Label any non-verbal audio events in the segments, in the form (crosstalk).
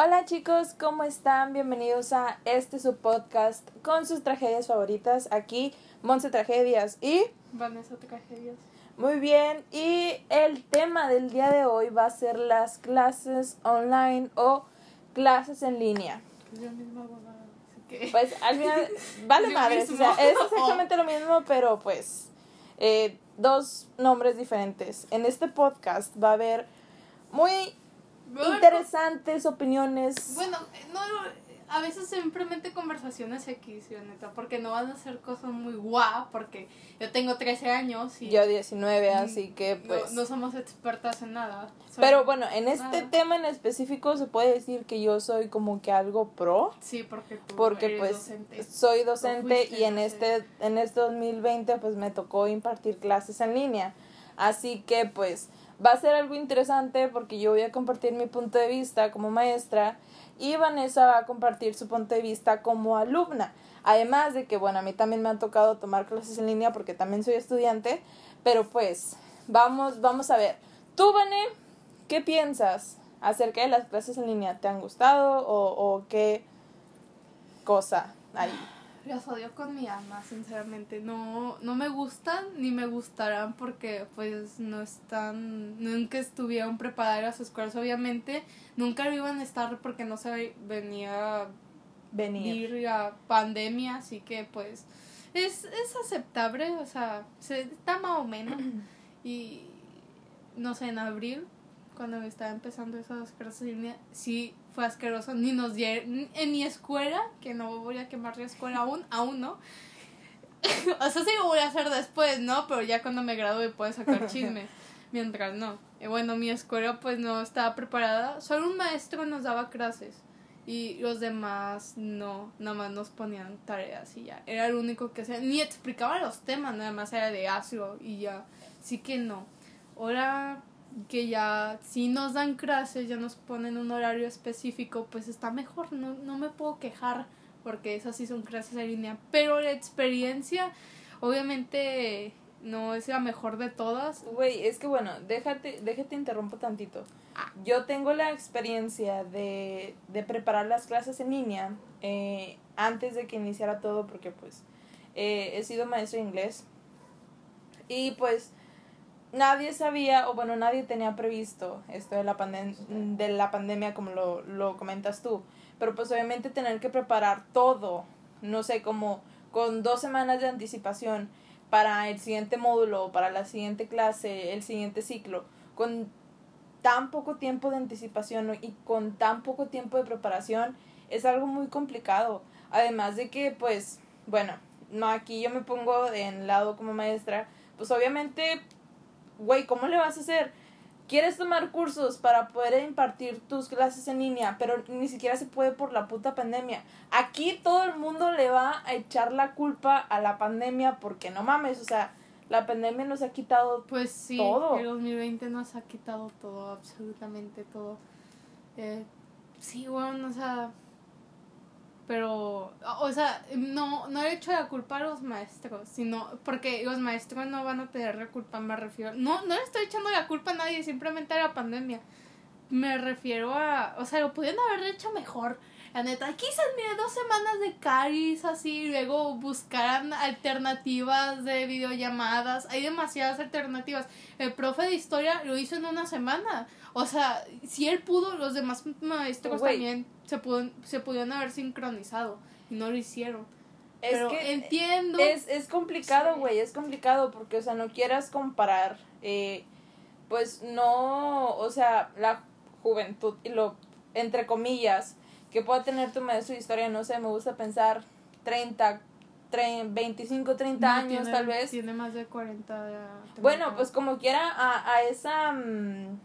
Hola chicos, ¿cómo están? Bienvenidos a este su podcast con sus tragedias favoritas. Aquí, Monse Tragedias y... Vanessa Tragedias. Muy bien, y el tema del día de hoy va a ser las clases online o clases en línea. La misma abogada, así que... Pues al final, vale (laughs) madres, o sea, es exactamente lo mismo, pero pues eh, dos nombres diferentes. En este podcast va a haber muy Bueno, interesantes opiniones. Bueno, no, a veces simplemente conversaciones X, la neta, porque no van a ser cosas muy guau, porque yo tengo 13 años y Yo 19, Mm, así que pues... no somos expertas en nada. Pero bueno, en este tema en específico se puede decir que yo soy como que algo pro, Sí, porque tú porque eres pues docente. soy docente y en docente. este en este 2020 pues me tocó impartir clases en línea. Así que pues va a ser algo interesante porque yo voy a compartir mi punto de vista como maestra y Vanessa va a compartir su punto de vista como alumna. Además de que, bueno, a mí también me han tocado tomar clases en línea porque también soy estudiante, pero pues vamos, vamos a ver. Tú, Vané, ¿qué piensas acerca de las clases en línea? ¿Te han gustado o, o qué cosa hay? Las odio con mi alma, sinceramente. No, no me gustan ni me gustarán porque pues no están, nunca estuvieron preparadas las escuelas, obviamente. Nunca lo iban a estar porque no se venía Venir. ir a pandemia, así que pues es, es aceptable, o sea, se, está más o menos. (clears throat) Y no sé, en abril, cuando estaba empezando esas clases sí fue asqueroso, ni nos dieron, en mi escuela, que no voy a quemar la escuela aún, aún no. (laughs) o sea, sí lo voy a hacer después, ¿no? Pero ya cuando me gradúe puedo sacar (laughs) chismes, mientras no. Y bueno, mi escuela pues no estaba preparada, solo un maestro nos daba clases y los demás no, nada más nos ponían tareas y ya. Era el único que hacía, ni explicaba los temas, nada más era de ácido y ya. Así que no. Ahora que ya si nos dan clases, ya nos ponen un horario específico, pues está mejor, no, no me puedo quejar porque esas sí son clases en línea. Pero la experiencia, obviamente, no es la mejor de todas. Güey, es que bueno, déjate, déjate interrumpo tantito. Ah. Yo tengo la experiencia de, de preparar las clases en línea eh, antes de que iniciara todo porque pues eh, he sido maestro de inglés y pues nadie sabía o bueno nadie tenía previsto esto de la, pandem de la pandemia como lo, lo comentas tú. Pero pues obviamente tener que preparar todo no sé como con dos semanas de anticipación para el siguiente módulo para la siguiente clase el siguiente ciclo con tan poco tiempo de anticipación y con tan poco tiempo de preparación es algo muy complicado. Además de que pues bueno no aquí yo me pongo en lado como maestra pues obviamente güey, ¿cómo le vas a hacer? Quieres tomar cursos para poder impartir tus clases en línea, pero ni siquiera se puede por la puta pandemia. Aquí todo el mundo le va a echar la culpa a la pandemia porque no mames, o sea, la pandemia nos ha quitado Pues sí, Todo. el 2020 nos ha quitado todo, absolutamente todo. Eh, sí, bueno, o sea, pero, o sea, no, no he hecho la culpa a los maestros, sino porque los maestros no van a tener la culpa, me refiero. No, no le estoy echando la culpa a nadie, simplemente a la pandemia. Me refiero a, o sea, lo pudieron haber hecho mejor. La neta, quizás mire dos semanas de caris así, y luego buscaran alternativas de videollamadas. Hay demasiadas alternativas. El profe de historia lo hizo en una semana. O sea, si él pudo, los demás maestros también se, pudieron, se pudieron haber sincronizado y no lo hicieron. Es Pero que entiendo. es, es complicado, Sí. güey, es complicado porque, o sea, no quieras comparar, eh, pues no, o sea, la juventud y lo, entre comillas, que pueda tener tu maestro de historia, no sé, me gusta pensar 30, 30 25, 30 no años tiene- tal vez. Tiene más de 40. ya, Bueno, tengo pues como quiera, a, a esa... mm,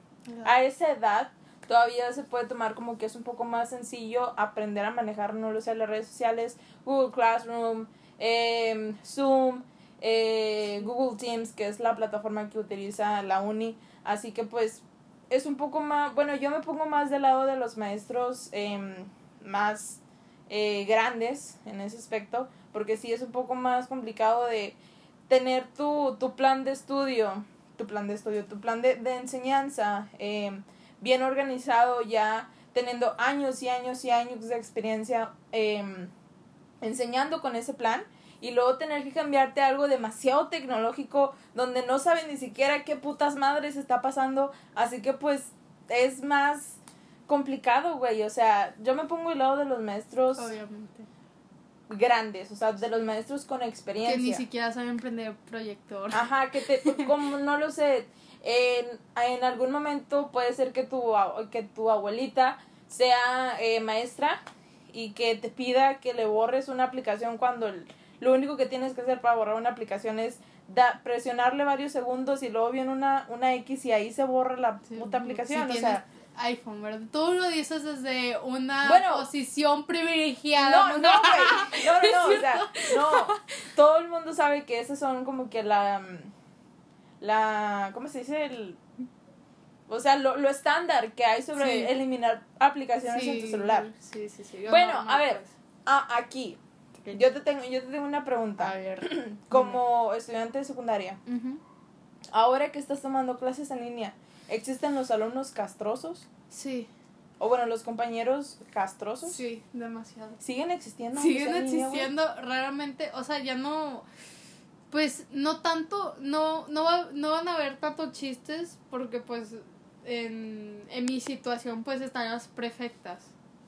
a esa edad todavía se puede tomar como que es un poco más sencillo aprender a manejar, no lo sé, las redes sociales, Google Classroom, em, Zoom, eh, Google Teams, que es la plataforma que utiliza la uni. Así que pues es un poco más, bueno, yo me pongo más del lado de los maestros em, más eh, grandes en ese aspecto, porque sí es un poco más complicado de tener tu, tu plan de estudio, tu plan de estudio, tu plan de, de enseñanza eh, bien organizado ya teniendo años y años y años de experiencia em, enseñando con ese plan y luego tener que cambiarte a algo demasiado tecnológico donde no saben ni siquiera qué putas madres está pasando, así que pues es más complicado, güey, o sea, yo me pongo al lado de los maestros Obviamente. grandes, o sea, de los maestros con experiencia. Que ni siquiera saben prender proyector. Ajá, que te, (laughs) como no lo sé, en, en algún momento puede ser que tu, que tu abuelita sea eh, maestra y que te pida que le borres una aplicación cuando el- lo único que tienes que hacer para borrar una aplicación es da, presionarle varios segundos y luego viene una, una X y ahí se borra la Sí, puta si aplicación, o sea... iPhone, ¿verdad? Tú lo dices desde una Bueno. posición privilegiada. No, no, güey. (laughs) No, no, no, o sea, no. Todo el mundo sabe que esas son como que la. mm, La. ¿Cómo se dice? El. O sea, lo, lo estándar que hay sobre Sí. eliminar aplicaciones en tu celular. Sí, sí, sí. Yo Bueno, a ver. pues. Ah, aquí. Yo te tengo, yo te tengo una A pregunta. ver. (clears throat) Como estudiante de secundaria, ahora que estás tomando clases en línea, ¿existen los alumnos castrosos? Sí, O bueno, los compañeros castrosos. sí, demasiado. ¿Siguen existiendo? Siguen en línea, existiendo raramente, o sea, ya no, pues no tanto, no, no, no van a haber tanto chistes porque pues en, en mi situación pues están las prefectas,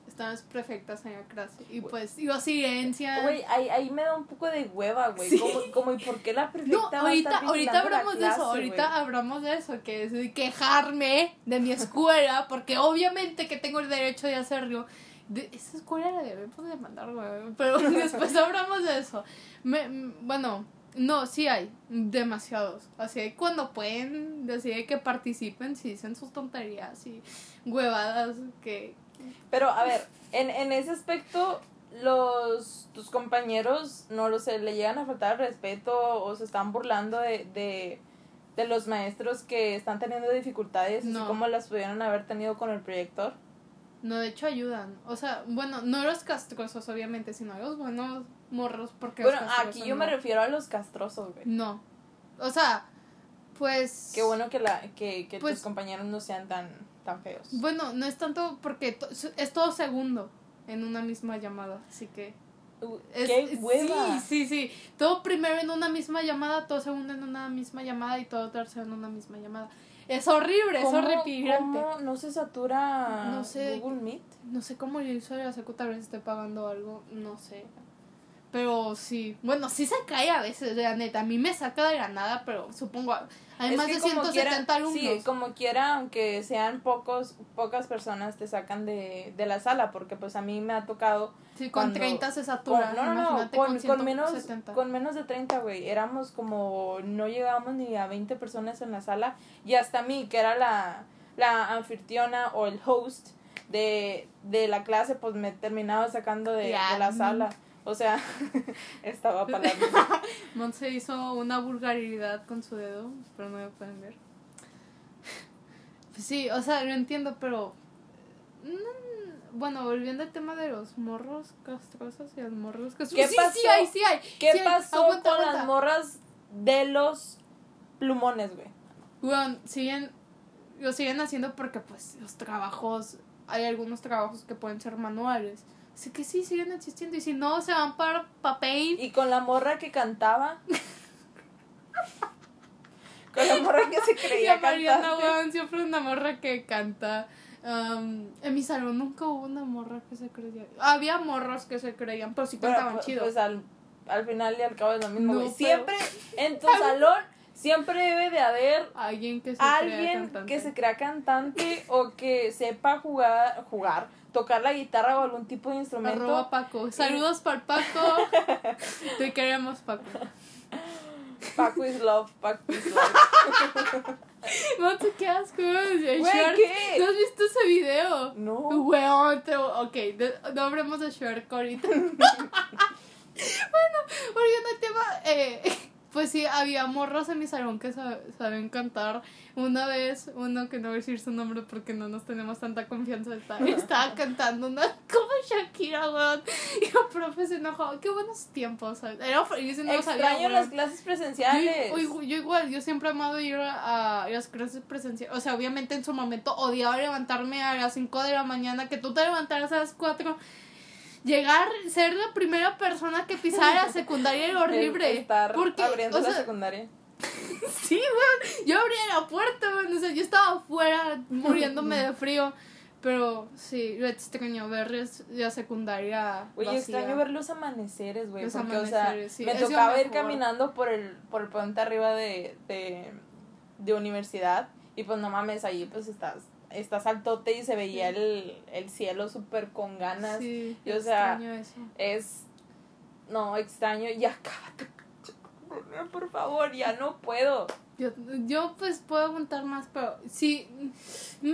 están las prefectas en la clase y pues yo silencia. Güey, ahí, ahí me da un poco de hueva, güey. Sí. Como, como, ¿y por qué la prefecta No, va a ahorita, estar ahorita hablamos de clase, eso, ahorita güey? hablamos de eso, que es de quejarme de mi escuela, porque obviamente que tengo el derecho de hacerlo. De, esa escuela la debemos demandar, güey, pero (laughs) después hablamos de eso. Me, bueno, no, sí hay, demasiados. Así de cuando pueden, así de que participen, si dicen sus tonterías y huevadas que... Pero, a ver, en, en ese aspecto, los tus compañeros, no lo sé, le llegan a faltar el respeto o se están burlando de, de, de los maestros que están teniendo dificultades, así No. como las pudieron haber tenido con el proyector. No, de hecho ayudan. O sea, bueno, no los castrosos, obviamente, sino los buenos morros, porque Bueno, aquí yo me refiero a los castrosos, güey. No. O sea, pues. Qué bueno que, la, que, que Pues- tus compañeros no sean tan, tan feos. Bueno, no es tanto porque to- es todo segundo en una misma llamada, así que. Uh, Es, ¡Qué hueva! Sí, sí, sí. Todo primero en una misma llamada, todo segundo en una misma llamada y todo tercero en una misma llamada. Es horrible, es ¿Cómo- horripilante. ¿Cómo no se satura No sé. Google Meet? No sé cómo yo hizo la secu, tal vez esté pagando algo, no sé. Pero sí, bueno, sí se cae a veces, la neta. A mí me saca de la nada, pero supongo. Hay Es más de como 170 quiera- alumnos. Sí, como quiera, aunque sean pocos, pocas personas te sacan de, de la sala, porque pues a mí me ha tocado... Sí, con cuando- 30 se con- satura. no, no, no, imagínate con, con, con menos, 170. con menos de 30, güey. Éramos como, no llegábamos ni a 20 personas en la sala. Y hasta a mí, que era la, la anfitriona o el host de, de la clase, pues me terminaba sacando de, de la sala. O sea, (laughs) estaba (laughs) para la Monse hizo una vulgaridad con su dedo, pero no me pueden ver. Pues sí, o sea, lo entiendo, pero. mm, bueno, volviendo al tema de los morros castrosos y los morros castrosos. ¿Qué (laughs) sí, pasó? sí hay, sí hay. ¿Qué sí hay. pasó Aguanta, con aguanta. las morras de los plumones, güey? Bueno, siguen, lo siguen haciendo porque pues los trabajos, hay algunos trabajos que pueden ser manuales. Así que sí, siguen existiendo. Y si no, se van para papel. Y con la morra que cantaba. con la morra que se (laughs) Y creía a Mariana, weón, siempre una morra que canta. En mi salón nunca hubo una morra que se creía. Había morros que se creían, pero sí cantaban pues, chido. pues al, al final y al cabo es lo mismo, No, pero- Siempre en tu salón, siempre debe de haber Alguien que se crea cantante. que se crea cantante o que sepa jugar, jugar, tocar la guitarra o algún tipo de instrumento. Arroba Paco. Saludos para Paco. (laughs) Te queremos, Paco. Paco is love, Paco is love. (laughs) No te quedas con el Güey. ¿qué? ¿No has visto ese video? No. Weón, te... ok, de- no hablemos de Shark ahorita. (laughs) bueno, volviendo al tema, eh, pues sí, había morros en mi salón que sab- saben cantar. Una vez, uno que no voy a decir su nombre porque no nos tenemos tanta confianza, está- (laughs) estaba cantando una (laughs) como Shakira, weón. Y el profe se enojó. Qué buenos tiempos, ¿sabes? Era feliz y no Extraño las clases presenciales. Yo, yo- yo igual, yo siempre he amado ir a, a las clases presenciales. O sea, obviamente en su momento odiaba levantarme a las 5 de la mañana, que tú te levantaras a las 4. Llegar, ser la primera persona que pisara la (laughs) secundaria era horrible. Estar porque, abriendo o la secundaria. (laughs) sí, weón. Yo abría la puerta, weón. O sea, yo estaba afuera muriéndome de frío. Pero sí, lo extraño ver la secundaria. Oye, extraño ver los amaneceres, güey. Porque, o sea, sí, me tocaba ir caminando por el, por el puente arriba de, de, de universidad. Y pues no mames, ahí pues estás, estás altote y se veía Sí. el, el cielo súper con ganas. Sí, Y, o sea, extraño eso. Es. No, extraño. Ya cállate, (laughs) por favor, ya no puedo. Yo, yo pues puedo aguantar más, pero sí, mm,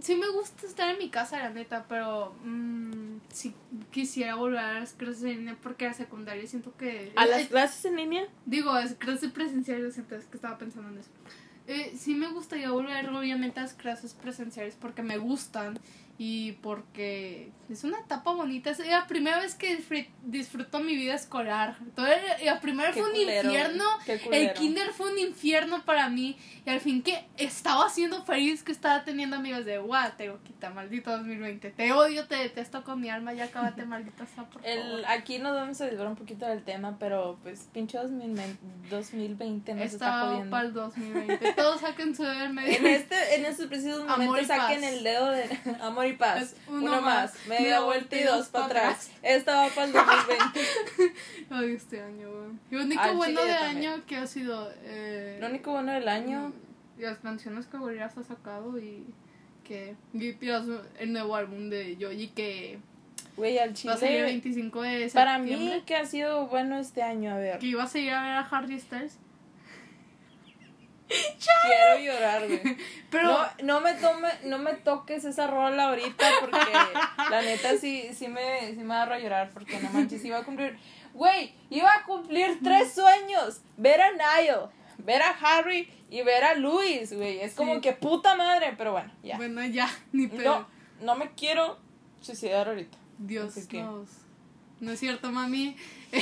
sí me gusta estar en mi casa, la neta, pero mm, sí quisiera volver a las clases en línea porque a la secundaria siento que... ¿A las clases en línea? Digo, es clases presenciales, entonces que estaba pensando en eso. Eh, sí me gustaría volver obviamente a las clases presenciales porque me gustan y porque es una etapa bonita. Es la primera vez que disfr- disfruto mi vida escolar. Todo el- la primera fue un culero, infierno. El kinder fue un infierno para mí. Y al fin que estaba siendo feliz que estaba teniendo amigos de guau, te quita, maldito 2020. Te odio, te detesto con mi alma, ya acabate, (laughs) maldita sea, por El, favor. aquí nos vamos a desviar un poquito del tema, pero pues pinche 2020, 2020 nos está Estaba jodiendo. para el 2020. Todos saquen su dedo en medio. (laughs) En este, en estos precisos momentos saquen paz. el dedo de (laughs) amor y paz. Uno, uno más, más, media vuelta y dos para atrás. Esta va para el 2020. Ay, este año, weón. Lo único Al bueno chile de yo también. año que ha sido. Eh, Lo único bueno del año. Las canciones que Gorillaz ha sacado y que. el nuevo álbum de Yoyi que Güey, al va a salir el chile. 25 de Para septiembre. mí, que ha sido bueno este año, a ver. Que iba a seguir a ver a Harry Styles. Quiero llorar, güey. (laughs) Pero. No, no me tome, no me toques esa rola ahorita porque (laughs) la neta sí, sí me, sí me agarro a llorar porque no manches, iba a cumplir. Güey, iba a cumplir tres sueños. Ver a Niall, ver a Harry y ver a Luis, güey. Es como Sí. que puta madre, pero bueno, ya. Bueno, ya, ni pedo. No, no me quiero suicidar ahorita. Dios que-. No es cierto, mami. (laughs)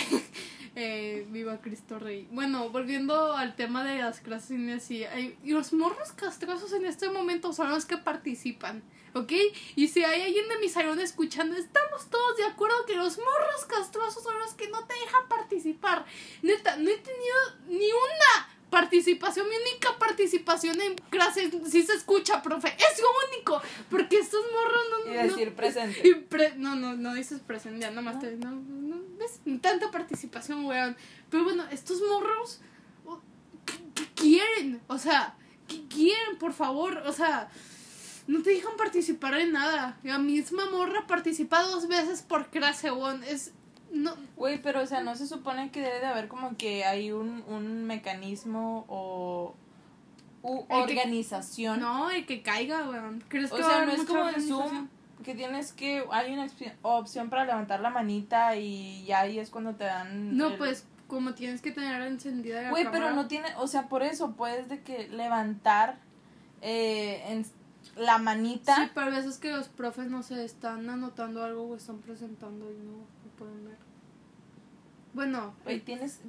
eh, viva Cristo Rey. Bueno, volviendo al tema de las clases hay- y los morros castrosos en este momento son los que participan, ¿ok? Y si hay alguien de mi salón escuchando, estamos todos de acuerdo que los morros castrosos son los que no te dejan participar. Neta, no he tenido ni una participación, mi única participación en clases, sí se escucha, profe, es único, porque estos morros no... Y no- decir presente. y pre- no, no, no dices presente, ya nomás te. No, no, ves, tanta participación, weón. Pero bueno, estos morros. ¿Qué, qué quieren? O sea, ¿qué quieren, por favor? O sea, no te dejan participar en nada. La misma morra participa dos veces por clase, weón. Es. No. Güey, pero o sea, no se supone que debe de haber como que hay un, un mecanismo o u que- organización. No, el que caiga, weón. ¿Crees O que sea, no es como en? Zoom que tienes que hay una opción para levantar la manita y ya ahí es cuando te dan No, el- pues, como tienes que tener encendida la Güey, pero no tiene, o sea, por eso puedes de que levantar eh, en la manita. Sí, pero a veces que los profes no se están anotando algo o están presentando y no lo pueden ver. Bueno, Güey, tienes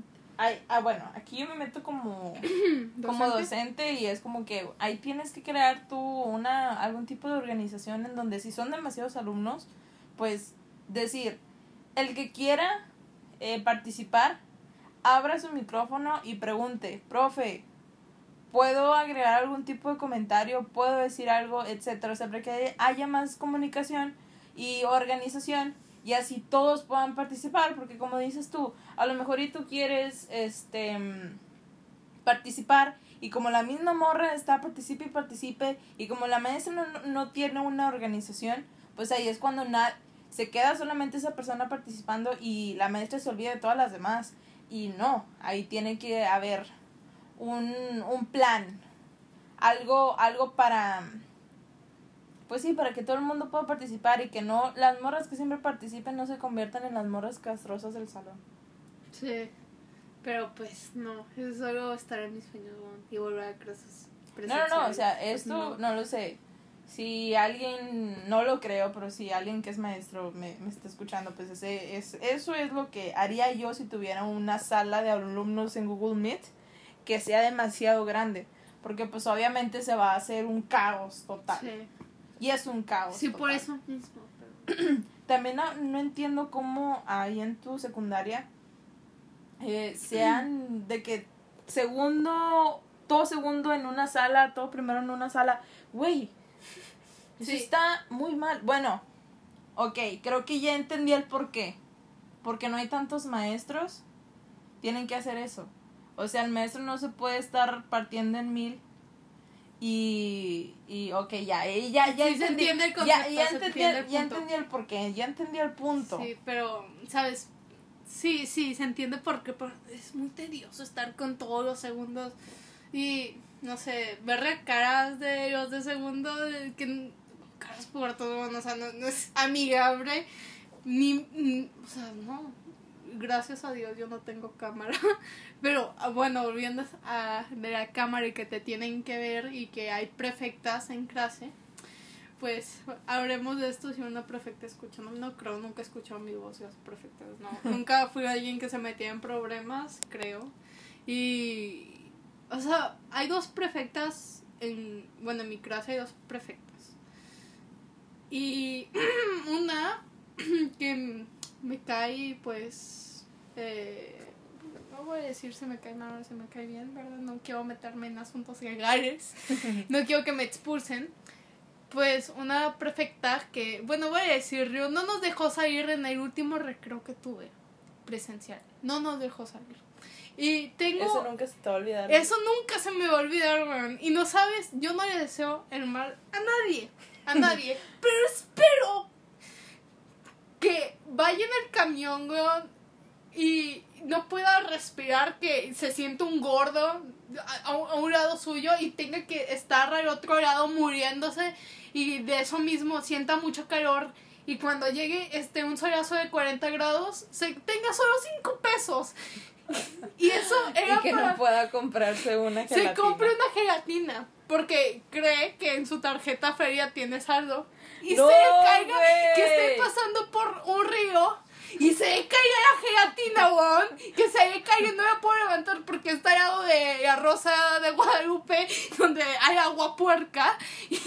ah, bueno, aquí yo me meto como (clears throat) como docente. docente y es como que ahí tienes que crear tú una algún tipo de organización en donde si son demasiados alumnos, pues decir, el que quiera eh, participar, abra su micrófono y pregunte, profe, ¿puedo agregar algún tipo de comentario? ¿Puedo decir algo? Etcétera. O sea, que haya más comunicación y organización y así todos puedan participar, porque como dices tú, a lo mejor y tú quieres, este, participar y como la misma morra está participe y participe y como la maestra no- no tiene una organización, pues ahí es cuando na se queda solamente esa persona participando y la maestra se olvida de todas las demás. Y no, ahí tiene que haber un, un plan, algo, algo para, pues sí, para que todo el mundo pueda participar y que no, las morras que siempre participen no se conviertan en las morras castrosas del salón. Sí. Pero pues no, es solo estar en mis sueños y volver a clases No, no, no, o sea, presenciales. esto Pues no. lo sé. Si alguien, no lo creo, pero si alguien que es maestro me, me está escuchando, pues ese, es, eso es lo que haría yo si tuviera una sala de alumnos en Google Meet que sea demasiado grande. Porque pues obviamente se va a hacer un caos total. Sí, Y es un caos. sí por eso mismo. pero- (clears throat) También no, no entiendo cómo ahí en tu secundaria eh, (clears throat) sean de que segundo, todo segundo en una sala, todo primero en una sala. Güey, eso Sí. está muy mal. Bueno, ok, creo que ya entendí el por qué. Porque no hay tantos maestros, tienen que hacer eso. O sea, el maestro no se puede estar partiendo en mil. Y, y ok, ya, eh, ya, ya Sí, se entiende el ya, concepto, ya se entendí, el- el ya punto. entendí el porqué, ya entendí el punto. Sí, pero, ¿sabes? Sí, sí, se entiende porque por- es muy tedioso estar con todos los segundos y, no sé, ver las caras de los de segundo, que caras por todo, o sea, no, no es amigable, ni, ni- o sea, no, gracias a Dios yo no tengo cámara, (laughs) pero ah, bueno, volviendo a de la cámara y que te tienen que ver y que hay prefectas en clase, pues hablemos de esto si una prefecta escucha. No, no creo, nunca he escuchado mi voz las prefectas, no. (laughs) nunca fui alguien que se metía en problemas, creo. Y, o sea, hay dos prefectas en, bueno, en mi clase hay dos prefectas. Y (clears throat) una (clears throat) que me cae, pues, eh, no voy a decir se me cae mal o se me cae bien, ¿verdad? No quiero meterme en asuntos legales, (laughs) no quiero que me expulsen. Pues una prefecta que, bueno, voy a decirlo, no nos dejó salir en el último recreo que tuve presencial. No nos dejó salir. Y tengo... Eso nunca se te va a olvidar. Eso nunca se me va a olvidar, weón. Y no sabes, yo no le deseo el mal a nadie. A nadie. (laughs) pero espero que vaya en el camión, weón. Y no pueda respirar, que se sienta un gordo a, a un lado suyo y tenga que estar al otro lado muriéndose. Y de eso mismo sienta mucho calor. Y cuando llegue este un solazo de 40 grados, se tenga solo 5 pesos. Y eso (laughs) era y que para- no pueda comprarse una se gelatina. compra una gelatina porque cree que en su tarjeta feria tiene saldo y ¡No, se caiga que esté pasando por un río y se le caiga la gelatina, weón. Que se le caiga, no la puedo levantar porque está al lado de la Rosa de Guadalupe, donde hay agua puerca. (laughs)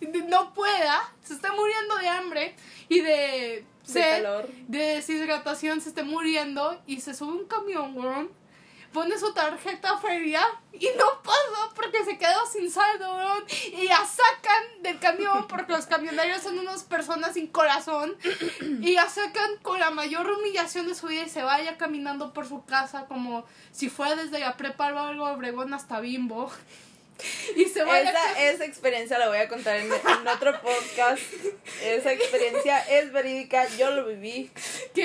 Y no pueda, se está muriendo de hambre y de De calor. de deshidratación, se esté muriendo y se sube un camión, weón. Pone su tarjeta feria y no pasa porque se quedó sin saldo. Y la sacan del camión porque los camioneros son unas personas sin corazón. Y la sacan con la mayor humillación de su vida y se vaya caminando por su casa como si fuera desde la prepa Álvaro Obregón hasta Bimbo. (laughs) Y se vaya Esa, esa experiencia la voy a contar en, en otro podcast. Esa experiencia es verídica, yo lo viví.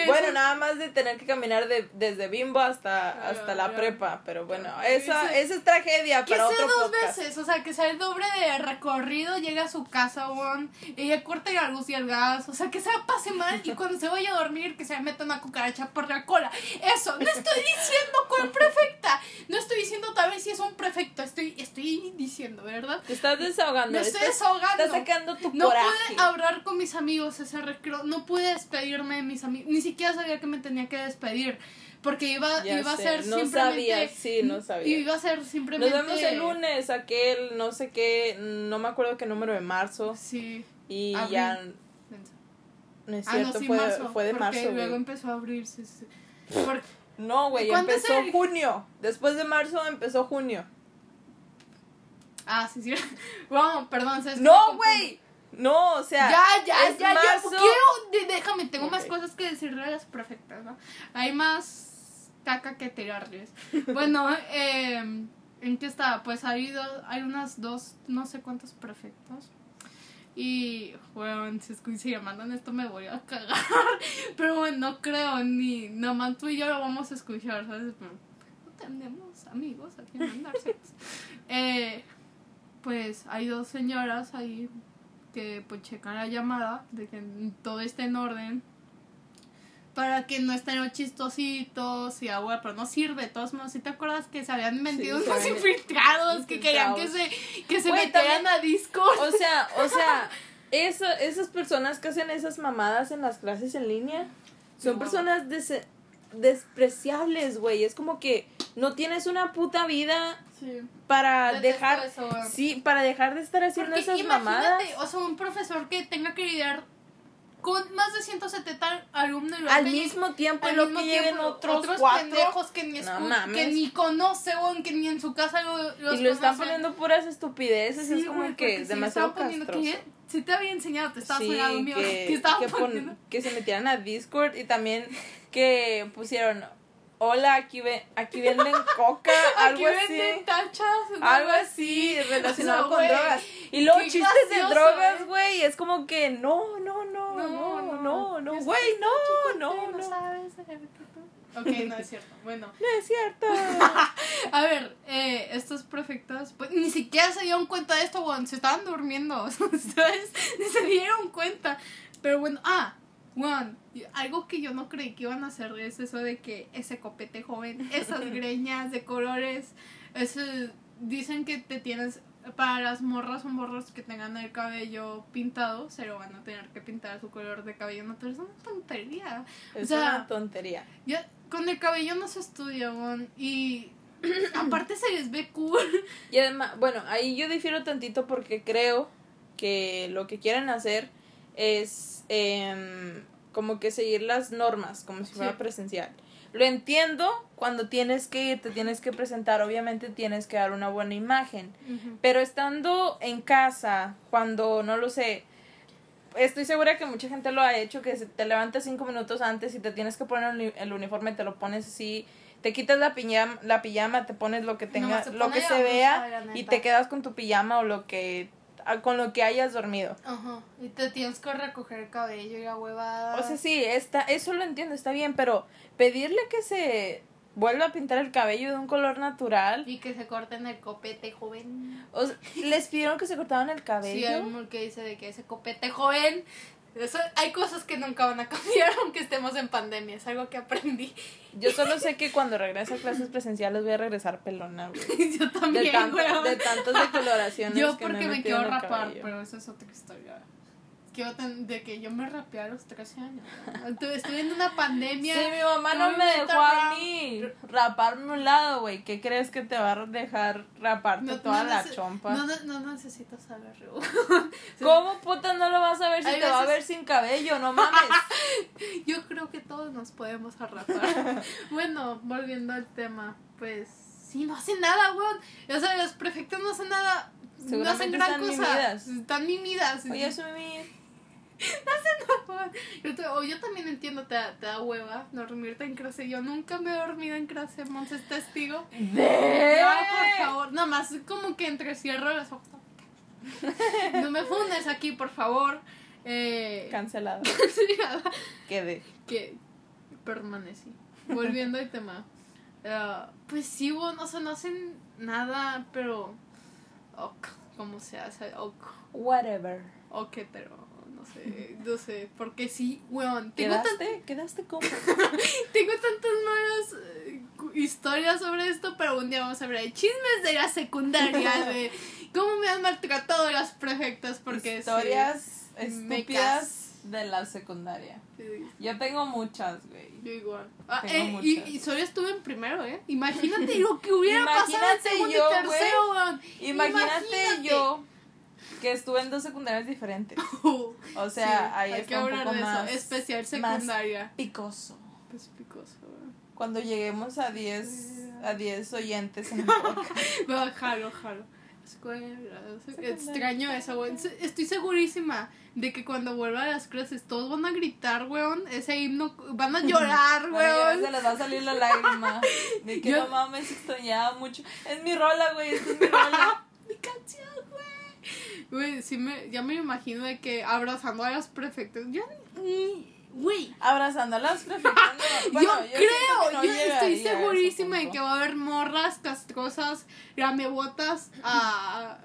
Bueno, nada más de tener que caminar de, desde Bimbo hasta, Ah, hasta la ya. prepa. Pero bueno, esa, esa es tragedia Que para sea otro dos podcast. veces, o sea, que sea el doble de recorrido, llega a su casa, weón, ella corta la luz y el gas, o sea, que se pase mal y cuando se vaya a dormir que se le meta una cucaracha por la cola. Eso, no estoy diciendo cuál prefecta, no estoy diciendo tal vez si es un prefecto, estoy, estoy diciendo, ¿verdad? Te estás desahogando. Me estoy estás, desahogando. estás sacando tu No coraje. pude hablar con mis amigos ese recreo, no pude despedirme de mis amigos, ni siquiera sabía que me tenía que despedir. Porque iba, Ya iba a ser no simplemente. sabías, sí, no sabías. Iba a ser simplemente. Nos vemos el lunes, aquel, no sé qué, no me acuerdo qué número de marzo. Sí. Y Abril. ya, no es Ah, no, cierto, sí, fue, marzo. fue de porque marzo. luego güey. empezó a abrirse. sí. Porque- No, güey, ¿Cuándo es empezó el- junio. Después de marzo empezó junio. Ah, sí, sí. (laughs) Bueno, perdón. ¿sabes No, güey. No, o sea. Ya, ya, es ya, ya. marzo. Quiero, déjame, tengo más Ok. cosas que decirle a las prefectas, ¿no? Hay más caca que tirarles. (laughs) Bueno, eh, ¿en qué estaba? Pues hay, dos, hay unas dos, no sé cuántos prefectos. Y, bueno, si, si me mandan esto me voy a cagar. (laughs) Pero bueno, no creo, ni nada más tú y yo lo vamos a escuchar, ¿sabes? No tenemos amigos a quien mandárselos. eh, pues hay dos señoras ahí que pues checan la llamada de que todo esté en orden. para que no estén los chistositos y agua, pero no sirve. De todos modos, si te acuerdas que se habían metido Sí, unos habían- infiltrados que querían que se, que se metieran a Discord? O sea, o sea, (laughs) eso, esas personas que hacen esas mamadas en las clases en línea son personas des- despreciables, güey. Es como que no tienes una puta vida Sí. para Detesto dejar, eso, güey. sí, para dejar de estar haciendo Porque esas mamadas. o sea, un profesor que tenga que lidiar con más de 170 alumnos Al que- mismo tiempo, al lo mismo que lleguen tiempo, otros, cuatro pendejos que ni, No que ni conoce, weón, que ni en su casa lo, los y lo están poniendo puras estupideces. Sí, es como güey, que es demasiado que sí te había enseñado, te estaba Sí, sonando mío, que, (laughs) que, que, pon- que se metieran a Discord y también que pusieron hola aquí ve aquí venden (laughs) coca Aquí algo venden así tachas, algo así relacionado con drogas y luego qué chistes de drogas ¿eh? güey es como que no no no no no no güey no no no sabes, Ok, no es (laughs) cierto. Bueno, no es cierto (laughs) a ver, eh, estos prefectos, pues ni siquiera se dieron cuenta de esto, weón. Se estaban durmiendo, ¿sabes? Ni se dieron cuenta. Pero bueno, ah, weón, algo que yo no creí que iban a hacer es eso de que ese copete joven, esas (laughs) greñas de colores, ese, dicen que te tienes. Para las morras o morros que tengan el cabello pintado, se lo van a tener que pintar su color de cabello natural. Es una tontería. es O sea, una tontería Ya, con el cabello no se estudia, weón. Y (clears throat) aparte se les ve cool. Y además, bueno, ahí yo difiero tantito porque creo que lo que quieren hacer es em, como que seguir las normas, como si fuera Sí. presencial. Lo entiendo cuando tienes que ir, te tienes que presentar, obviamente tienes que dar una buena imagen. Pero estando en casa, cuando no lo sé, estoy segura que mucha gente lo ha hecho, que se- te levantas cinco minutos antes y te tienes que poner el uni- el uniforme, te lo pones así, te quitas la pijama, la pijama te pones lo que tenga, lo que se vea y te quedas con tu pijama o lo que con lo que hayas dormido. Ajá. Y te tienes que recoger el cabello y la huevada. O sea, sí, está, eso lo entiendo, está bien, pero pedirle que se vuelva a pintar el cabello de un color natural. Y que se corten el copete joven. O sea, les pidieron que se cortaban el Sí, cabello. hay uno que dice de que ese copete joven. Eso, hay cosas que nunca van a cambiar (laughs) aunque estemos en pandemia. Es algo que aprendí. Yo solo (laughs) sé que cuando regrese a clases presenciales voy a regresar pelona, güey. (laughs) Yo De, también, tanto- weón. de tantas decoloraciones Yo que porque me metido quiero rapar, pero eso es otra historia. Quiero de que yo me rapeé a los 13 años. Estuve, estuve en una pandemia. Sí, mi mamá no me dejó a mí raparme un lado, güey. ¿Qué crees que te va a dejar raparte No- toda no la chompa? No, no, no necesitas saberlo. (laughs) ¿Cómo puta no lo vas a ver si Hay te va a ver sin cabello? No mames. (laughs) Yo creo que todos nos podemos arrapar. (laughs) bueno, volviendo al tema, pues sí, no hacen nada, weón. O sea, los prefectos no hacen nada. No hacen gran están cosa. mimidas. Están mimidas. Oye, subí. Yo te- o yo también entiendo, te, da- te da hueva dormirte en clase. Yo nunca me he dormido en clase, Mons es testigo. ¿De? Ya, por favor. Nada más como que entrecierro los ojos. (laughs) No me fundes aquí, por favor. Eh, Cancelado. (laughs) Quedé. que permanecí. Volviendo al tema. Ah, pues sí, bueno, o sea, no hacen nada, pero. Ok, como se hace, ok, Whatever. ok, pero no sé, no sé, porque sí, weón, tengo, tan- ¿Quedaste? ¿Quedaste como? (laughs) tengo tantas malas eh, historias sobre esto, pero un día vamos a hablar de chismes de la secundaria, (laughs) de cómo me han maltratado las prefectas, porque sí, Historias me estúpidas de la secundaria. sí, Yo tengo muchas, güey. Yo igual. Ah, eh, y, y solo estuve en primero, ¿eh? Imagínate lo que hubiera (laughs) pasado en segundo yo, y tercero, weón. Imagínate, Imagínate. yo que estuve en dos secundarias diferentes. (laughs) Uh, O sea, sí, ahí hay que está un hablar poco de más. eso. Especial más secundaria. picoso. Pues picoso. Cuando lleguemos a 10 a 10 oyentes en el. (laughs) No, jalo, jalo. Escuela, extraño eso, weón. Estoy segurísima de que cuando vuelva a las clases todos van a gritar, weón. Ese himno, van a (laughs) llorar, weón. se les va a salir la lágrima. De que Yo- no mames, extrañaba mucho. Es mi rola, güey. Es mi rola. mi canción, (laughs) güey. Sí me, ya me imagino de que abrazando a los prefectos. Ya ni. Güey. Abrazando a las prefectas. no, (laughs) bueno, yo, creo, no yo estoy segurísima de que va a haber morras castrosas, ramebotas, a,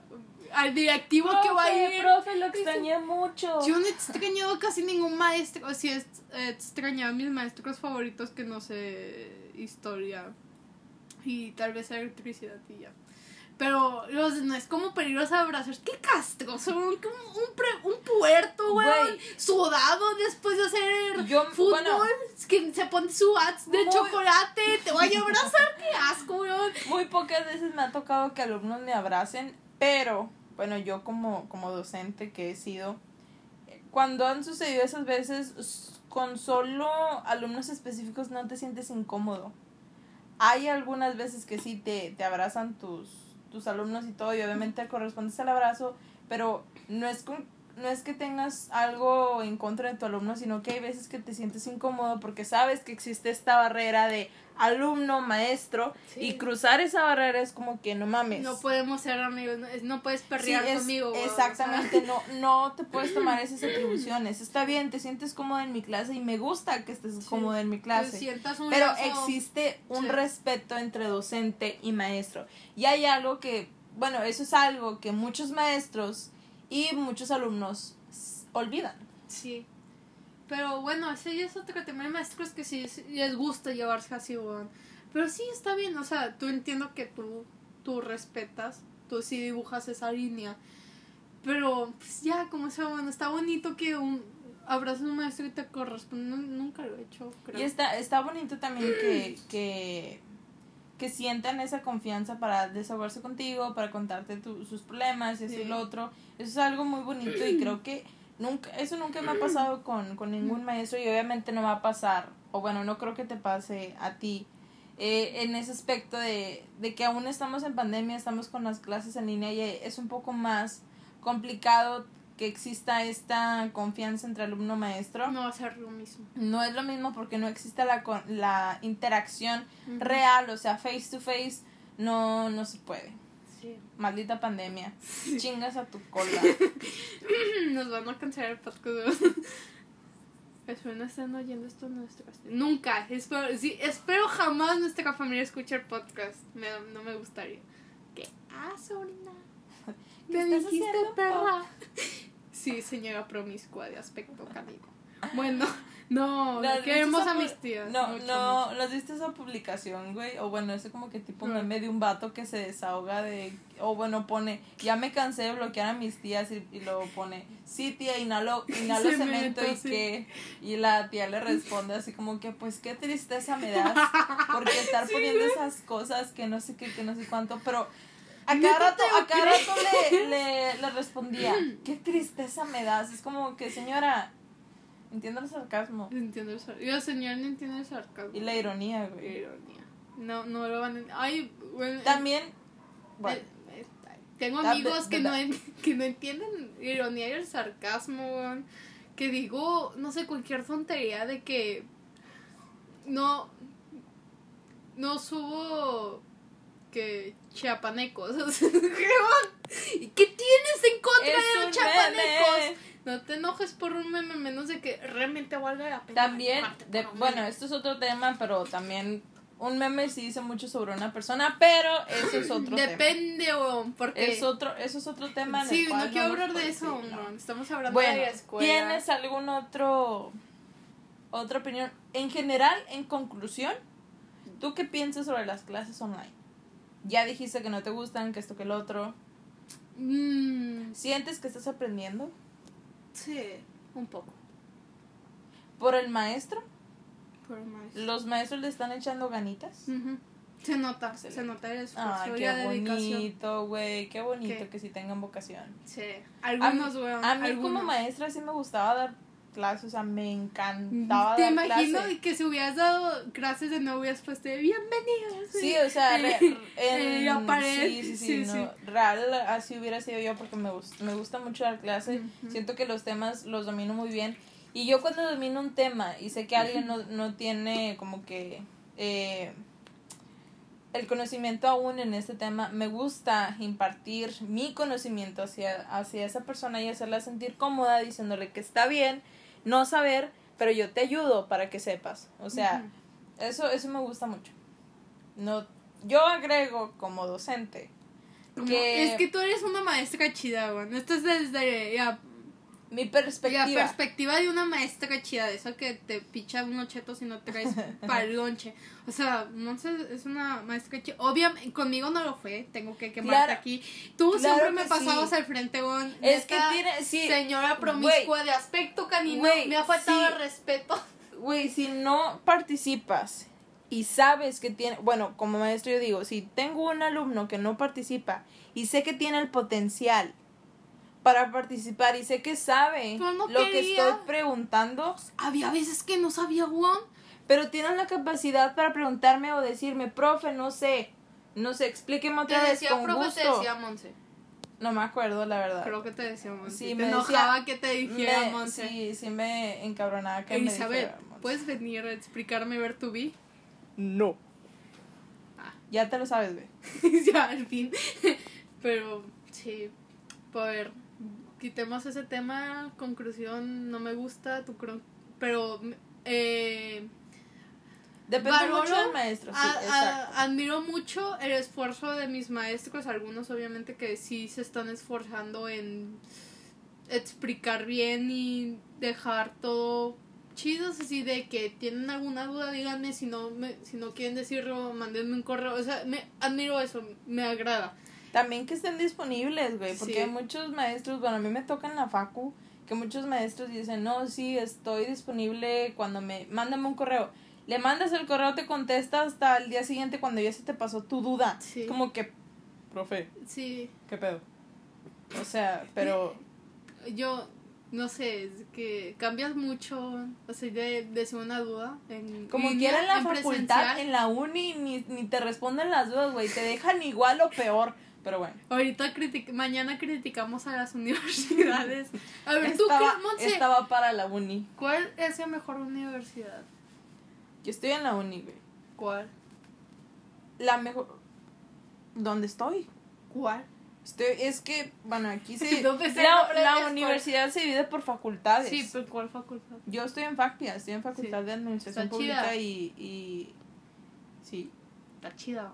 al directivo que va a ir. profe, lo extrañé mucho. Yo no he extrañado casi ningún maestro. O sí, he extrañado a mis maestros favoritos que no sé historia y tal vez electricidad y ya. Pero los no es como peligrosos abrazos. ¡Qué castro! Son como un, pre, un puerto, güey. Sudado después de hacer Yo, fútbol. bueno, que se pone su hats de Muy- chocolate. Te voy a abrazar. ¡Qué asco, güey! Muy pocas veces me ha tocado que alumnos me abracen, pero bueno, yo como, como docente que he sido, cuando han sucedido esas veces, con solo alumnos específicos no te sientes incómodo. Hay algunas veces que sí te, te abrazan tus, tus alumnos y todo, y obviamente correspondes al abrazo, pero no es con- no es que tengas algo en contra de tu alumno, sino que hay veces que te sientes incómodo porque sabes que existe esta barrera de alumno, maestro, Sí. y cruzar esa barrera es como que no mames. No podemos ser amigos. No, no puedes Sí, perrear es- conmigo, güey, o sea. exactamente, no, no te puedes tomar esas atribuciones. Está bien, te sientes cómodo en mi clase y me gusta que estés Sí. cómodo en mi clase. un Pero lazo- existe un respeto entre docente y maestro. Y hay algo que, bueno, eso es algo que muchos maestros y muchos alumnos olvidan. Sí. Pero bueno, ese ya es otro tema. Hay maestros que sí les gusta llevarse así, weón. Pero sí está bien, o sea, tú entiendo que tú, tú respetas, tú sí dibujas esa línea. Pero pues ya, como sea, bueno, está bonito que un abrazas a un maestro y te corresponde. Nu- Nunca lo he hecho, creo. Y está, está bonito también que, que, que sientan esa confianza para desahogarse contigo, para contarte tu- sus problemas y así Sí. lo otro. Eso es algo muy bonito y (clears throat) creo que nunca, eso nunca me ha pasado con, con ningún maestro y obviamente no va a pasar, o bueno, no creo que te pase a ti. eh, en ese aspecto de, de que aún estamos en pandemia, estamos con las clases en línea y es un poco más complicado que exista esta confianza entre alumno maestro No va a ser lo mismo. no es lo mismo porque no existe la, la interacción real, o sea, face to face, no, no se puede. Sí. Maldita pandemia. Chingas a tu cola. (laughs) Nos van a cancelar el podcast. Espero no (laughs) estén oyendo esto nuestras. Nunca. Espero, sí, espero jamás nuestra familia escuche el podcast. Me, no me gustaría. ¿Qué? Ah, sobrina. (laughs) ¿Qué ¿Me estás dijiste haciendo, perra? Sí, señora promiscua de aspecto canino. Bueno, no, ¿Las queremos a mis tías. No, mucho, no, mucho. ¿las viste esa publicación, güey? O bueno, ese como que tipo No. meme de un vato que se desahoga de... O bueno, pone, ya me cansé de bloquear a mis tías y, y luego pone, sí tía, inhalo, (laughs) inhalo Cemento, cemento y sí. que... Y la tía le responde así como que, pues qué tristeza me das porque (laughs) estar Sí, poniendo güey. esas cosas que no sé qué, que no sé cuánto, pero... A cada rato, a cada rato le, le, le respondía, qué tristeza me das. Es como que, señora, entiendo el sarcasmo Entiendo el sar- Yo, señor, no entiende el sarcasmo. y la ironía, güey. ironía. No, no lo van a. Ay, bueno. También, bueno, Eh, eh, tengo amigos que, no, en- (laughs) que no entienden ironía y el sarcasmo, weón. Que digo, no sé, cualquier tontería de que no, no subo que chiapanecos. (laughs) ¿Y qué tienes en contra es de los chiapanecos? meme. No te enojes por un meme, menos de que realmente valga la pena. También, de, bueno, esto es otro tema, pero también un meme sí dice mucho sobre una persona, pero eso es otro tema. Depende, porque... Es otro, eso es otro tema. Sí, no quiero hablar de eso, no. Estamos hablando Bueno, de la escuela. ¿tienes algún otro otra opinión? En general, en conclusión, ¿tú qué piensas sobre las clases online? Ya dijiste que no te gustan, que esto, que el otro. Mm, ¿Sientes que estás aprendiendo? Sí, un poco. ¿Por el maestro? Por más. ¿Los maestros le están echando ganitas? Ujú. Se nota, Excelente. se nota el esfuerzo Ay, y qué bonito, güey. Qué bonito ¿Qué? que sí tengan vocación. Sí, algunos, a mí, weón. a mí algunos. como maestra sí me gustaba dar clases, o sea, me encantaba Te dar imagino clase. que si hubieras dado clases de no hubieras puesto bienvenidos. Sí, o sea, re- (laughs) Eh, en, la pared, sí, sí, sí, sí, no, sí. real así hubiera sido yo porque me, me gusta mucho dar clase, Ujú. siento que los temas los domino muy bien y yo cuando domino un tema y sé que alguien no, no tiene como que eh, el conocimiento aún en este tema, me gusta impartir mi conocimiento hacia, hacia esa persona y hacerla sentir cómoda diciéndole que está bien no saber, pero yo te ayudo para que sepas, o sea, eso, eso me gusta mucho. No, yo agrego como docente Como- que Es que tú eres una maestra chida, güey. Esto es desde la, mi la perspectiva. perspectiva de una maestra chida, de esa que te picha unos chetos y no traes (laughs) para el lonche. O sea, no sé, es una maestra chida. Obviamente, conmigo no lo fue, tengo que quemarte Claro. aquí. Tú Claro siempre me pasabas sí. al frente, güey. Es que tiene, sí, Señora promiscua de aspecto canino, me ha faltado sí. el respeto. güey, si no participas y sabes que tiene, bueno, como maestro yo digo, si tengo un alumno que no participa y sé que tiene el potencial para participar y sé que sabe Pero no lo que estoy preguntando, Había veces que no sabía, güey. pero tienen la capacidad para preguntarme o decirme, profe, no sé, no sé, explíqueme Te otra vez decía, con profe, gusto. te decía Monse. No me acuerdo, la verdad. Creo que te decía Monse. Sí, te me enojaba decía- que te dijera Me- Monse. sí, sí me encabronaba que Elizabeth, me dijera Monse. ¿puedes venir a explicarme ver tu vi? No. Ah. Ya te lo sabes, güey. (laughs) ya, al fin. (laughs) Pero, sí. Ver, quitemos ese tema. Conclusión, no me gusta tu cron- Pero, eh, Depende Valoro mucho del maestro, sí, a- a- exacto. admiro mucho el esfuerzo de mis maestros. Algunos, obviamente, que sí se están esforzando en explicar bien y dejar todo chido. Así de que tienen alguna duda, díganme. Si no, me, si no quieren decirlo, mándenme un correo. O sea, me admiro eso, me agrada. También que estén disponibles, güey, porque Sí. hay muchos maestros, bueno, a mí me toca en la facu, que muchos maestros dicen, no, sí, estoy disponible cuando me... Mándame un correo. Le mandas el correo, te contesta hasta el día siguiente cuando ya se te pasó tu duda. Sí. Como que, profe, Sí, ¿qué pedo? O sea, pero... (laughs) yo no sé, es que cambias mucho, o sea, de, de una duda. En Como quiera en la en facultad, presencial. en la uni, ni, ni te responden las dudas, güey. Te dejan igual o peor. Pero bueno. Ahorita critic mañana criticamos a las (laughs) universidades. A ver, tú qué, Monse, estaba para la uni. ¿cuál es la mejor universidad? Yo estoy en la uni, güey. ¿Cuál? La mejor... ¿Dónde estoy? ¿Cuál? Estoy, es que, bueno, aquí se... (laughs) ¿Dónde se la, universidad se divide por facultades. Sí, pero ¿cuál facultad? Yo estoy en FACPIA, estoy en Facultad Sí. de Administración Está Pública chida. y, y... Sí. Está chida.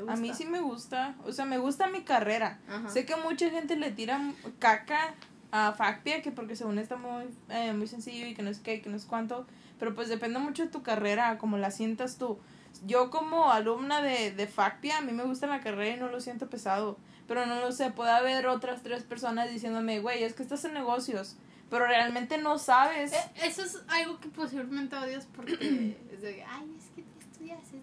¿Te gusta? A mí sí me gusta. O sea, me gusta mi carrera. Ajá. Sé que mucha gente le tira caca a FACPIA, que porque según está muy, eh, muy sencillo y que no es qué, que no es cuánto. Pero pues depende mucho de tu carrera, como la sientas tú. Yo como alumna de, de FACPIA, a mí me gusta la carrera y no lo siento pesado. Pero no lo sé, puede haber otras tres personas diciéndome, güey, es que estás en negocios. Pero realmente no sabes. Eh, Eso es algo que posiblemente odias porque (clears throat) es de, ay, es que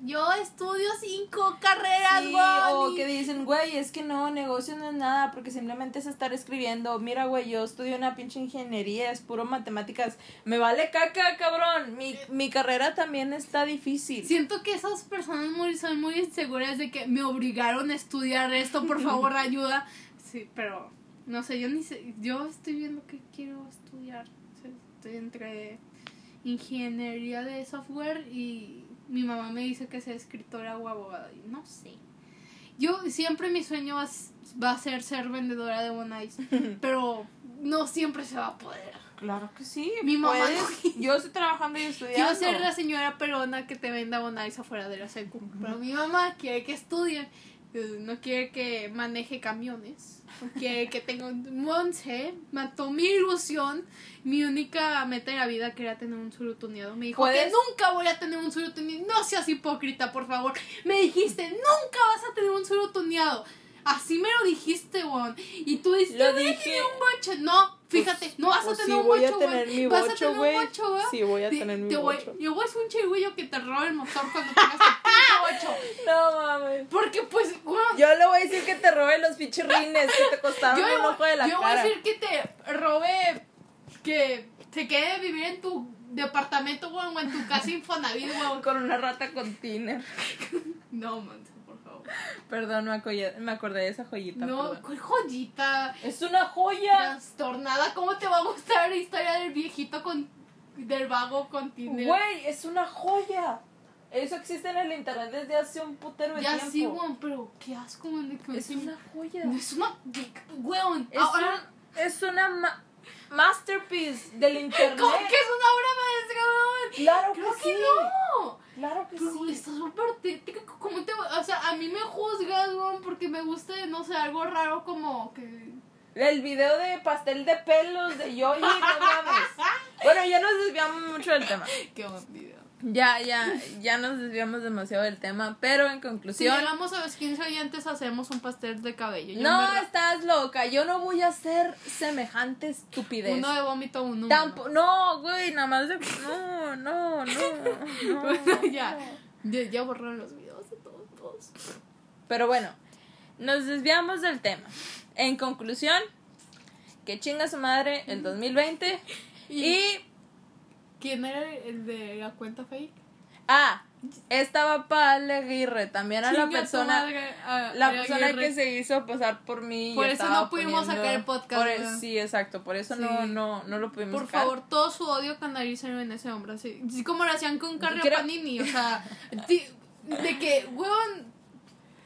Yo estudio cinco carreras, Sí, güey. o que dicen, güey, es que no, negocio no es nada, porque simplemente es estar escribiendo. Mira, güey, yo estudio una pinche ingeniería, es puro matemáticas. Me vale caca, cabrón. Mi, mi carrera también está difícil. Siento que esas personas muy, son muy inseguras de que me obligaron a estudiar esto, por (laughs) favor, ayuda. Sí, pero no sé, yo ni sé, yo estoy viendo que quiero estudiar. Estoy entre ingeniería de software y mi mamá me dice que sea escritora o abogada. Y no sé. Yo siempre mi sueño va, va a ser ser vendedora de Bonais, (laughs) pero no siempre se va a poder. Claro que sí. Mi mamá puedes. (laughs) Yo estoy trabajando y estudiando. Quiero ser la señora perona que te venda bonais afuera de la secu. Pero mi mamá quiere que estudie. No quiere que maneje camiones. No quiere que tenga un Monse. Mató mi ilusión. Mi única meta de la vida que era tener un surutuneado. Me dijo que ¿Puedes? nunca voy a tener un surutuneado. No seas hipócrita, por favor. Me dijiste, nunca vas a tener un surutuneado. Así me lo dijiste, Juan. Y tú dices, Lo voy a dije. tener un boche. No, fíjate, no vas a Pues tener sí, un voy bocho, a güey. Vas a bocho, tener un güey. bocho, güey. Sí, voy a Te- tener mi te voy- bocho. Yo voy a ser un chirgüillo que te robe el motor cuando tengas (laughs) No mames. Porque, pues, güey, Yo le voy a decir que te robe los pichirrines que te costaron yo, un ojo de la yo voy a cara. decir que te robe, que se quede vivir en tu departamento, güey, o en tu casa Infonavit, güey. (laughs) Con una rata con tiner. No, favor. Perdón, me, acolla- me acordé de esa joyita. No, perdón. ¿cuál joyita? Es una joya. Trastornada, ¿cómo te va a gustar la historia del viejito con, del vago con Tinder? Güey, es una joya. Eso existe en el internet desde hace un putero de Ya tiempo. sí, güey, pero qué asco, que- Es una joya. No es una. Weón, Es, ahora. un- es una ma- masterpiece del (laughs) internet. ¿Cómo que es una obra maestra, weón? Claro Creo que que sí. no. Claro que Pero sí. está súper. ¿cómo te, o sea, a mí me juzgas, weón, porque me gusta, no sé, algo raro como que... El video de pastel de pelos de Yoyi, no mames. (laughs) Bueno, ya nos desviamos mucho del tema. Qué buen video. Ya, ya, ya nos desviamos demasiado del tema, pero en Si conclusión... llegamos a los 15 oyentes, hacemos un pastel de cabello. Yo no, estás loca, yo no voy a hacer semejante estupidez. Uno de vómito, uno. Tampo- no, güey, nada más de... No, no, no, (laughs) no. Bueno, ya. Ya, ya borraron los videos de todos, todos. Pero bueno, nos desviamos del tema. En conclusión, que chinga su madre el 2020 Y- y... ¿Quién era el de la cuenta fake? Ah, estaba para Ale Aguirre, también a la persona... a- La persona Aguirre. que se hizo pasar por mí. Por eso no pudimos sacar el podcast, por e- sí, exacto. Por eso no, Sí. no, no lo pudimos Por sacar. favor, todo su odio canalícenlo en ese hombre, así. Así como lo hacían con Creo- Panini, o sea, de que, weón,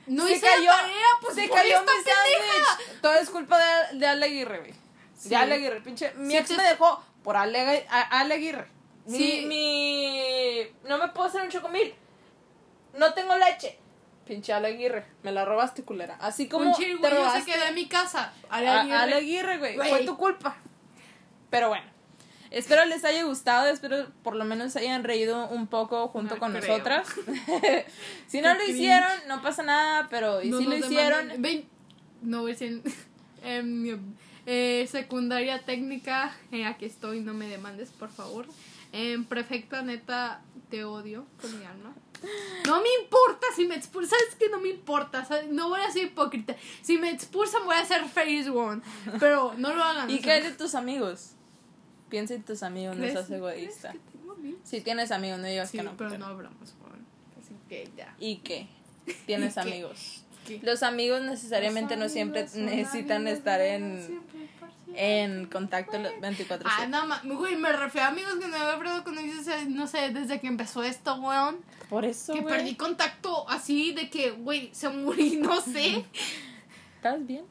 no se hice cayó, la tarea, pues se cayó esta mi sándwich. Todo es culpa de, de Ale Aguirre, güey. Sí. De Ale Aguirre, pinche. Mi Sí, ex te- me dejó por Ale, Ale Aguirre. Mi, Sí. mi. No me puedo hacer un chocomil. No tengo leche. Pinche Ale Aguirre. Me la robaste, culera. Así como. Un te chirigüeyo se quedó en mi casa. A Ale Aguirre, güey. Güey. Fue tu culpa. Pero bueno. Espero les haya gustado, espero por lo menos hayan reído un poco junto No con creo. nosotras. (laughs) (laughs) si no Qué lo cringe. hicieron, no pasa nada, pero y No si lo hicieron, no voy a decir. em, eh, secundaria técnica. eh, aquí estoy, no me demandes, por favor. En prefecta, neta, te odio con mi alma. No me importa si me expulsan, sabes que no me importa, ¿sabes? no voy a ser hipócrita. Si me expulsan, voy a ser feliz, one. Pero no lo hagan. ¿Y qué hay de tus amigos? Piensa en tus amigos, no ¿Crees- seas egoísta. Si tienes amigos, no digas Sí, que no. pero no hablamos. Así que ya. ¿Y qué? Tienes (laughs) amigos. ¿Qué? Los amigos necesariamente no Los siempre necesitan estar en, siempre en contacto los 24 Ah, no, ma- güey, me refiero a amigos que no había hablado con ellos, no sé, desde que empezó esto, weón. Por eso, Que güey. perdí contacto así de que, güey, se murió, (laughs) no sé. ¿Estás bien?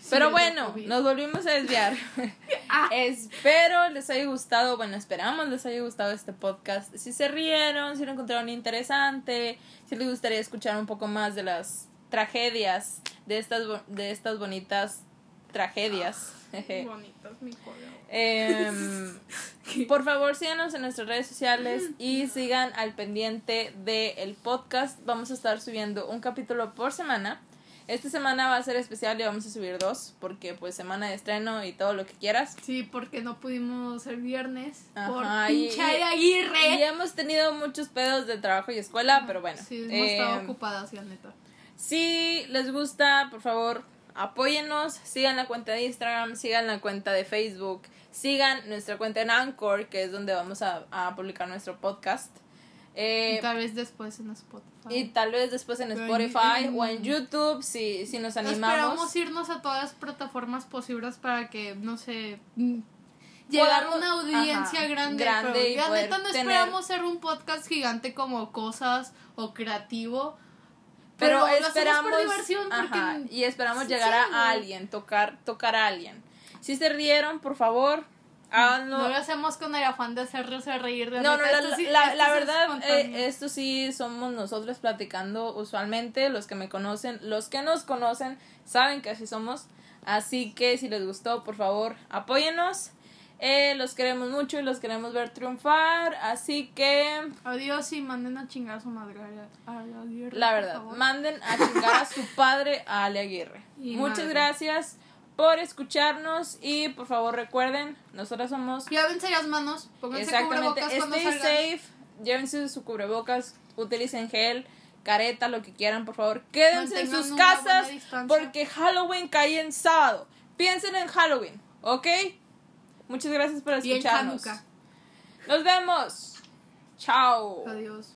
Sí, Pero bueno, nos volvimos a desviar. (laughs) Ah. Espero les haya gustado, bueno, esperamos les haya gustado este podcast. Si se rieron, si lo encontraron interesante, si les gustaría escuchar un poco más de las tragedias, de estas, de estas bonitas tragedias. jeje. (laughs) Bonitos, mi. Em, (laughs) por favor, síganos en nuestras redes sociales y sigan al pendiente del podcast. Vamos a estar subiendo un capítulo por semana. Esta semana va a ser especial y vamos a subir dos, porque pues semana de estreno y todo lo que quieras. Sí, porque no pudimos el viernes por Ajá, pinche y- Aguirre. Y hemos tenido muchos pedos de trabajo y escuela, pero bueno. Sí, hemos em, estado ocupadas, la neta. Si les gusta, por favor, apóyennos, sigan la cuenta de Instagram, sigan la cuenta de Facebook, sigan nuestra cuenta en Anchor, que es donde vamos a, a publicar nuestro podcast. Eh, y tal vez después en Spotify. y tal vez después en Pero Spotify en- o en YouTube, si, si nos animamos. Esperamos irnos a todas las plataformas posibles para que, no sé, mm, llegar a una audiencia ajá, grande. grande pero y la neta no tener- esperamos ser un podcast gigante como cosas o creativo. Pero, esperamos por diversión porque ajá, y esperamos Sí, llegar sí, a, alguien, tocar, tocar a alguien. Si se rieron, por favor, háganlo. no lo hacemos con el afán de hacerlos reír de No, no, la, sí- la- verdad, eh, esto sí somos nosotros platicando usualmente, los que me conocen, los que nos conocen saben que así somos, así que si les gustó, por favor, apóyennos, eh, los queremos mucho y los queremos ver triunfar, así que, Adiós y manden a chingar a su madre a, a la Aguirre, la verdad, manden a chingar a su (laughs) padre, a Ale Aguirre. Y Muchas madre. gracias por escucharnos y por favor recuerden, nosotras somos Lávense las manos, pónganse Exactamente. cubrebocas Stay safe. Llévense su cubrebocas. Utilicen gel, careta, lo que quieran, por favor. Quédense en Mantengan sus una buena casas porque Halloween cae en sábado. Piensen en Halloween, ¿ok? Muchas gracias por Y en escucharnos. Nos vemos. Chao. Adiós.